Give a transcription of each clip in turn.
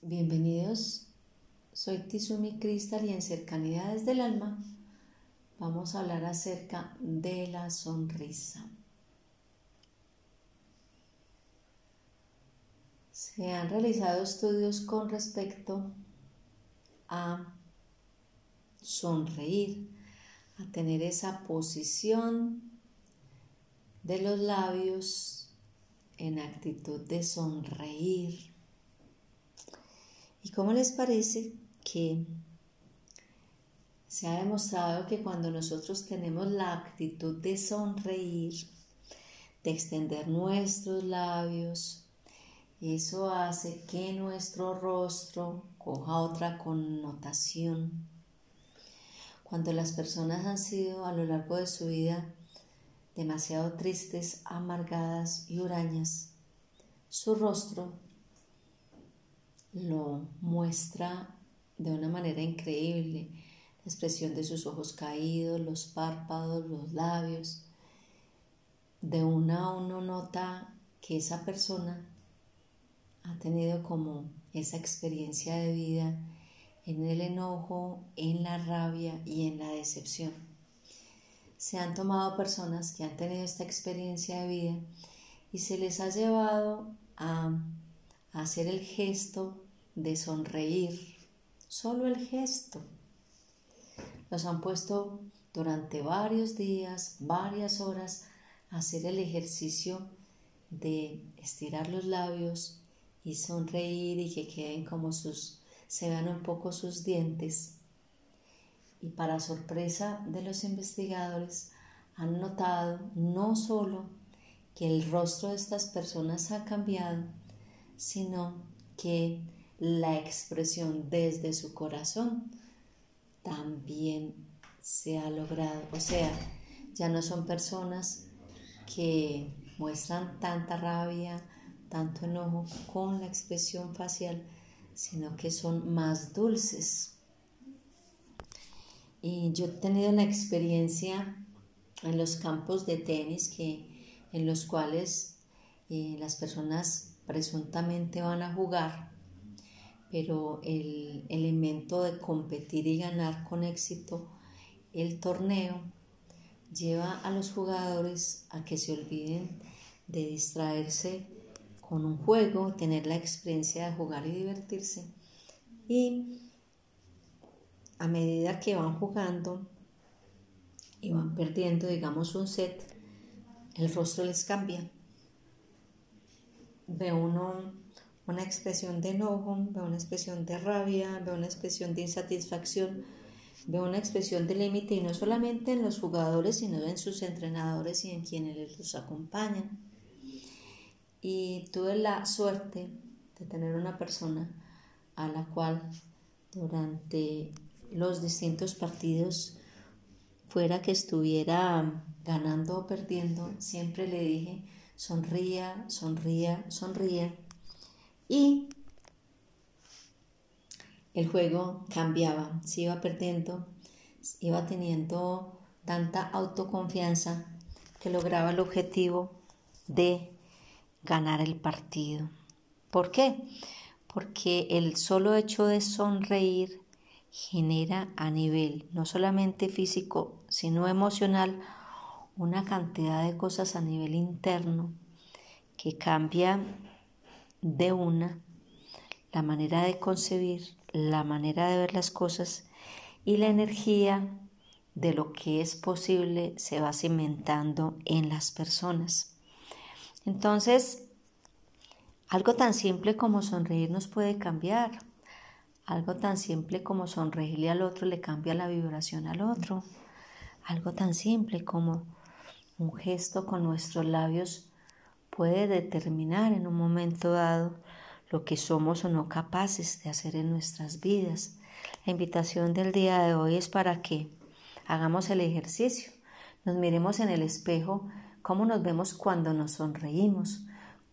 Bienvenidos, soy Tizumi Cristal y en Cercanidades del Alma vamos a hablar acerca de la sonrisa. Se han realizado estudios con respecto a sonreír, a tener esa posición de los labios en actitud de sonreír. ¿Y cómo les parece que se ha demostrado que cuando nosotros tenemos la actitud de sonreír, de extender nuestros labios, eso hace que nuestro rostro coja otra connotación. Cuando las personas han sido a lo largo de su vida demasiado tristes, amargadas y hurañas, su rostro lo muestra de una manera increíble. La expresión de sus ojos caídos, los párpados, los labios. De una a uno nota que esa persona ha tenido como esa experiencia de vida en el enojo, en la rabia y en la decepción. Se han tomado personas que han tenido esta experiencia de vida y se les ha llevado a, hacer el gesto de sonreír, solo el gesto. Los han puesto durante varios días, varias horas, a hacer el ejercicio de estirar los labios y sonreír y que queden como sus, se vean un poco sus dientes. Y para sorpresa de los investigadores, han notado no solo que el rostro de estas personas ha cambiado, sino que la expresión desde su corazón también se ha logrado. O sea, ya no son personas que muestran tanta rabia, tanto enojo con la expresión facial, sino que son más dulces. Y yo he tenido la experiencia en los campos de tenis que, en los cuales eh, las personas presuntamente van a jugar pero el elemento de competir y ganar con éxito el torneo lleva a los jugadores a que se olviden de distraerse con un juego, tener la experiencia de jugar y divertirse. Y a medida que van jugando y van perdiendo, digamos, un set, el rostro les cambia. Ve uno una expresión de enojo, veo una expresión de rabia, veo una expresión de insatisfacción, veo una expresión de límite y no solamente en los jugadores, sino en sus entrenadores y en quienes los acompañan. Y tuve la suerte de tener una persona a la cual durante los distintos partidos, fuera que estuviera ganando o perdiendo, siempre le dije, sonría, sonría, sonría y el juego cambiaba, se iba perdiendo, iba teniendo tanta autoconfianza que lograba el objetivo de ganar el partido. ¿Por qué? Porque el solo hecho de sonreír genera a nivel no solamente físico, sino emocional una cantidad de cosas a nivel interno que cambian de una, la manera de concebir, la manera de ver las cosas y la energía de lo que es posible se va cimentando en las personas. Entonces, algo tan simple como sonreír nos puede cambiar. Algo tan simple como sonreírle al otro le cambia la vibración al otro. Algo tan simple como un gesto con nuestros labios puede determinar en un momento dado lo que somos o no capaces de hacer en nuestras vidas. La invitación del día de hoy es para que hagamos el ejercicio, nos miremos en el espejo, cómo nos vemos cuando nos sonreímos,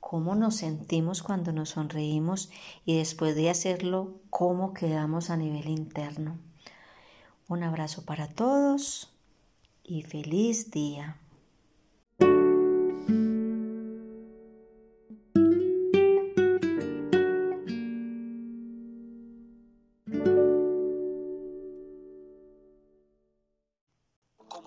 cómo nos sentimos cuando nos sonreímos y después de hacerlo, cómo quedamos a nivel interno. Un abrazo para todos y feliz día.